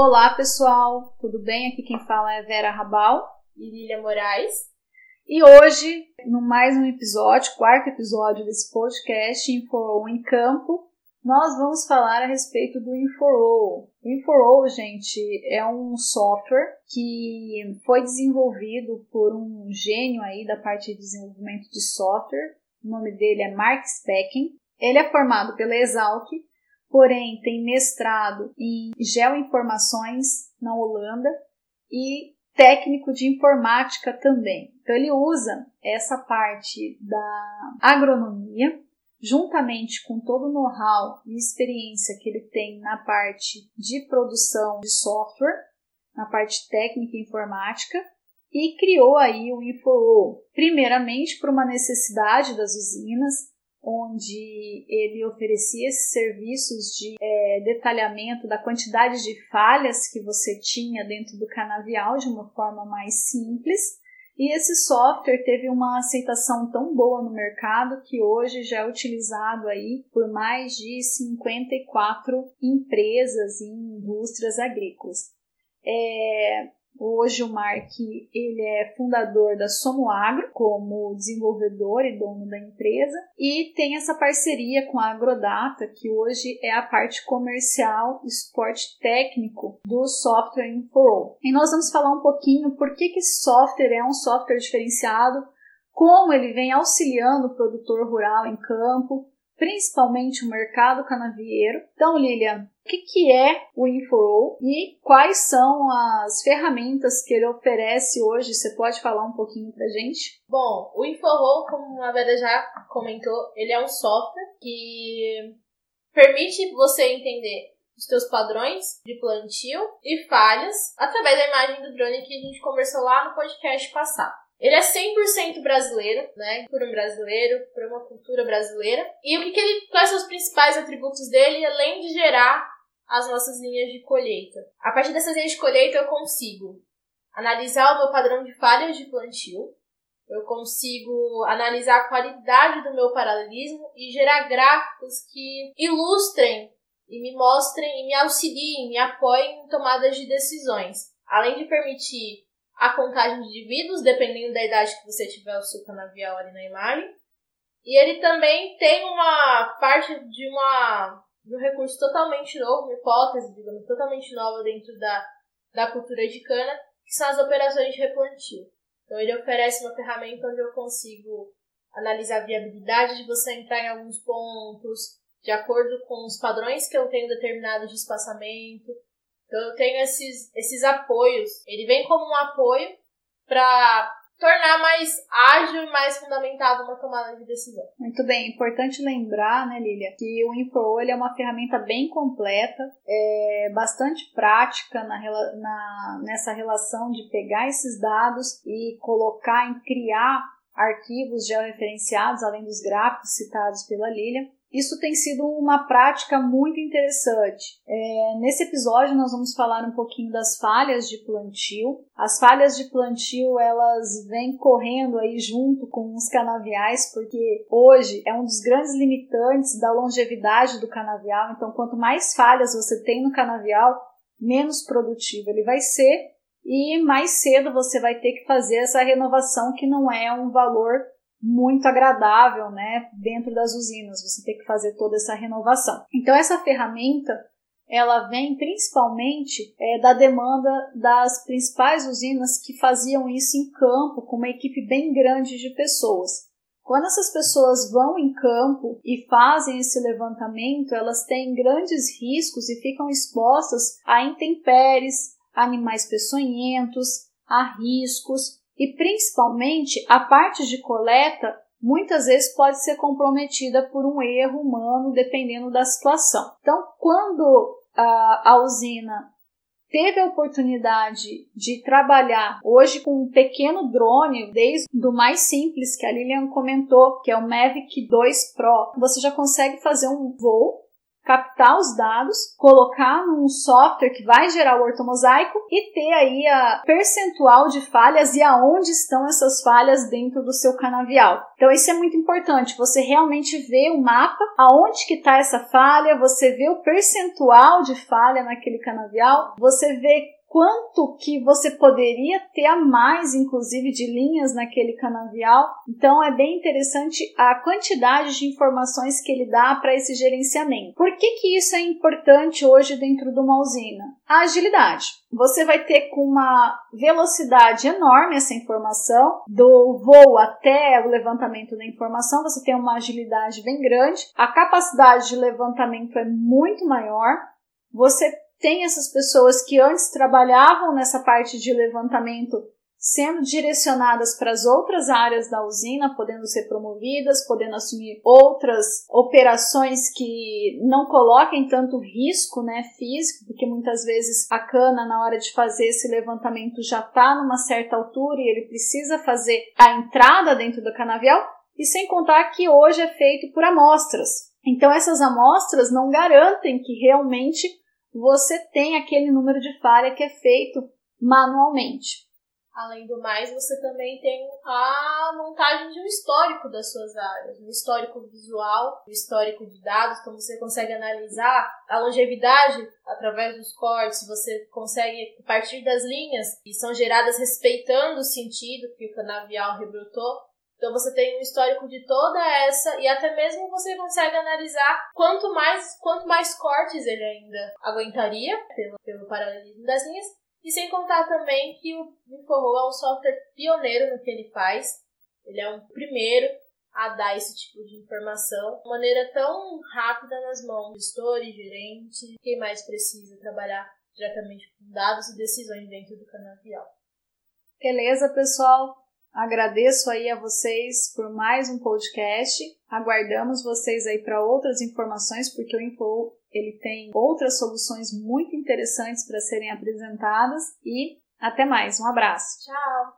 Olá pessoal, tudo bem? Aqui quem fala é Vera Rabal e Lilia Moraes. E hoje, no mais um episódio, quarto episódio desse podcast Info em Campo, nós vamos falar a respeito do InfoRoll. O InfoRoll, gente, é um software que foi desenvolvido por um gênio aí da parte de desenvolvimento de software. O nome dele é Mark Specken. Ele é formado pela Exalc, porém tem mestrado em geoinformações na Holanda e técnico de informática também. Então ele usa essa parte da agronomia juntamente com todo o know-how e experiência que ele tem na parte de produção de software, na parte técnica e informática, e criou aí o InfoO, primeiramente por uma necessidade das usinas, onde ele oferecia esses serviços de é, detalhamento da quantidade de falhas que você tinha dentro do canavial de uma forma mais simples e esse software teve uma aceitação tão boa no mercado que hoje já é utilizado aí por mais de 54 empresas e indústrias agrícolas. É, Hoje o Mark ele é fundador da Somoagro como desenvolvedor e dono da empresa e tem essa parceria com a Agrodata que hoje é a parte comercial e suporte técnico do software InfoRoll. E nós vamos falar um pouquinho por que, que esse software é um software diferenciado, como ele vem auxiliando o produtor rural em campo, principalmente o mercado canavieiro. Então, Lilian, o que, é o InfoRoll e quais são as ferramentas que ele oferece hoje? Você pode falar um pouquinho pra gente? Bom, o InfoRoll, como a Vera já comentou, ele é um software que permite você entender os teus padrões de plantio e falhas através da imagem do drone que a gente conversou lá no podcast passado. Ele é 100% brasileiro, né? Por um brasileiro, por uma cultura brasileira. E o que, que ele, quais são os principais atributos dele, além de gerar as nossas linhas de colheita? A partir dessas linhas de colheita, eu consigo analisar o meu padrão de falhas de plantio, eu consigo analisar a qualidade do meu paralelismo e gerar gráficos que ilustrem e me mostrem e me auxiliem, me apoiem em tomadas de decisões. Além de permitir a contagem de indivíduos, dependendo da idade que você tiver o seu canavial ali na imagem. E ele também tem uma parte de, uma, de um recurso totalmente novo, uma hipótese, digamos, totalmente nova dentro da, da cultura de cana, que são as operações de replantio. Então ele oferece uma ferramenta onde eu consigo analisar a viabilidade de você entrar em alguns pontos, de acordo com os padrões que eu tenho determinados de espaçamento, então eu tenho esses, esses apoios. Ele vem como um apoio para tornar mais ágil e mais fundamentado uma tomada de decisão. Muito bem, importante lembrar, né, Lilia, que o InfoO é uma ferramenta bem completa, é bastante prática na, na, nessa relação de pegar esses dados e colocar em criar arquivos georreferenciados, além dos gráficos citados pela Lilia. Isso tem sido uma prática muito interessante. É, nesse episódio nós vamos falar um pouquinho das falhas de plantio. As falhas de plantio elas vêm correndo aí junto com os canaviais, porque hoje é um dos grandes limitantes da longevidade do canavial. Então, quanto mais falhas você tem no canavial, menos produtivo ele vai ser e mais cedo você vai ter que fazer essa renovação que não é um valor muito agradável, né, dentro das usinas, você tem que fazer toda essa renovação. Então essa ferramenta ela vem principalmente é, da demanda das principais usinas que faziam isso em campo com uma equipe bem grande de pessoas. Quando essas pessoas vão em campo e fazem esse levantamento, elas têm grandes riscos e ficam expostas a intempéries, animais peçonhentos, a riscos e principalmente a parte de coleta muitas vezes pode ser comprometida por um erro humano dependendo da situação. Então, quando a, a usina teve a oportunidade de trabalhar hoje com um pequeno drone, desde o mais simples que a Lilian comentou, que é o Mavic 2 Pro, você já consegue fazer um voo captar os dados, colocar num software que vai gerar o ortomosaico e ter aí a percentual de falhas e aonde estão essas falhas dentro do seu canavial. Então isso é muito importante, você realmente vê o mapa, aonde que está essa falha, você vê o percentual de falha naquele canavial, você vê quanto que você poderia ter a mais, inclusive, de linhas naquele canavial. Então, é bem interessante a quantidade de informações que ele dá para esse gerenciamento. Por que, que isso é importante hoje dentro de uma usina? A agilidade. Você vai ter com uma velocidade enorme essa informação, do voo até o levantamento da informação, você tem uma agilidade bem grande, a capacidade de levantamento é muito maior, você tem essas pessoas que antes trabalhavam nessa parte de levantamento sendo direcionadas para as outras áreas da usina, podendo ser promovidas, podendo assumir outras operações que não coloquem tanto risco né, físico, porque muitas vezes a cana, na hora de fazer esse levantamento, já está numa certa altura e ele precisa fazer a entrada dentro do canavial, e sem contar que hoje é feito por amostras. Então, essas amostras não garantem que realmente você tem aquele número de falha que é feito manualmente. Além do mais, você também tem a montagem de um histórico das suas áreas, um histórico visual, um histórico de dados, então você consegue analisar a longevidade através dos cortes, você consegue, a partir das linhas que são geradas respeitando o sentido que o canavial rebrotou, então você tem um histórico de toda essa e até mesmo você consegue analisar quanto mais quanto mais cortes ele ainda aguentaria pelo, pelo paralelismo das linhas. E sem contar também que o InfoRoll é um software pioneiro no que ele faz. Ele é o primeiro a dar esse tipo de informação de maneira tão rápida nas mãos do gestor e gerente, quem mais precisa trabalhar diretamente com dados e decisões dentro do canavial. Beleza, pessoal? Agradeço aí a vocês por mais um podcast. Aguardamos vocês aí para outras informações, porque o Info ele tem outras soluções muito interessantes para serem apresentadas e até mais. Um abraço. Tchau.